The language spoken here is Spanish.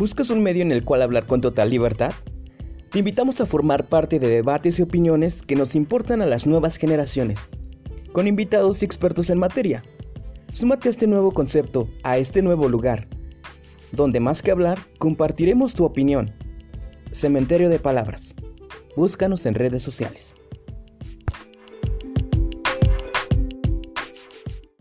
¿Buscas un medio en el cual hablar con total libertad? Te invitamos a formar parte de debates y opiniones que nos importan a las nuevas generaciones, con invitados y expertos en materia. Súmate a este nuevo concepto, a este nuevo lugar, donde más que hablar, compartiremos tu opinión. Cementerio de Palabras. Búscanos en redes sociales.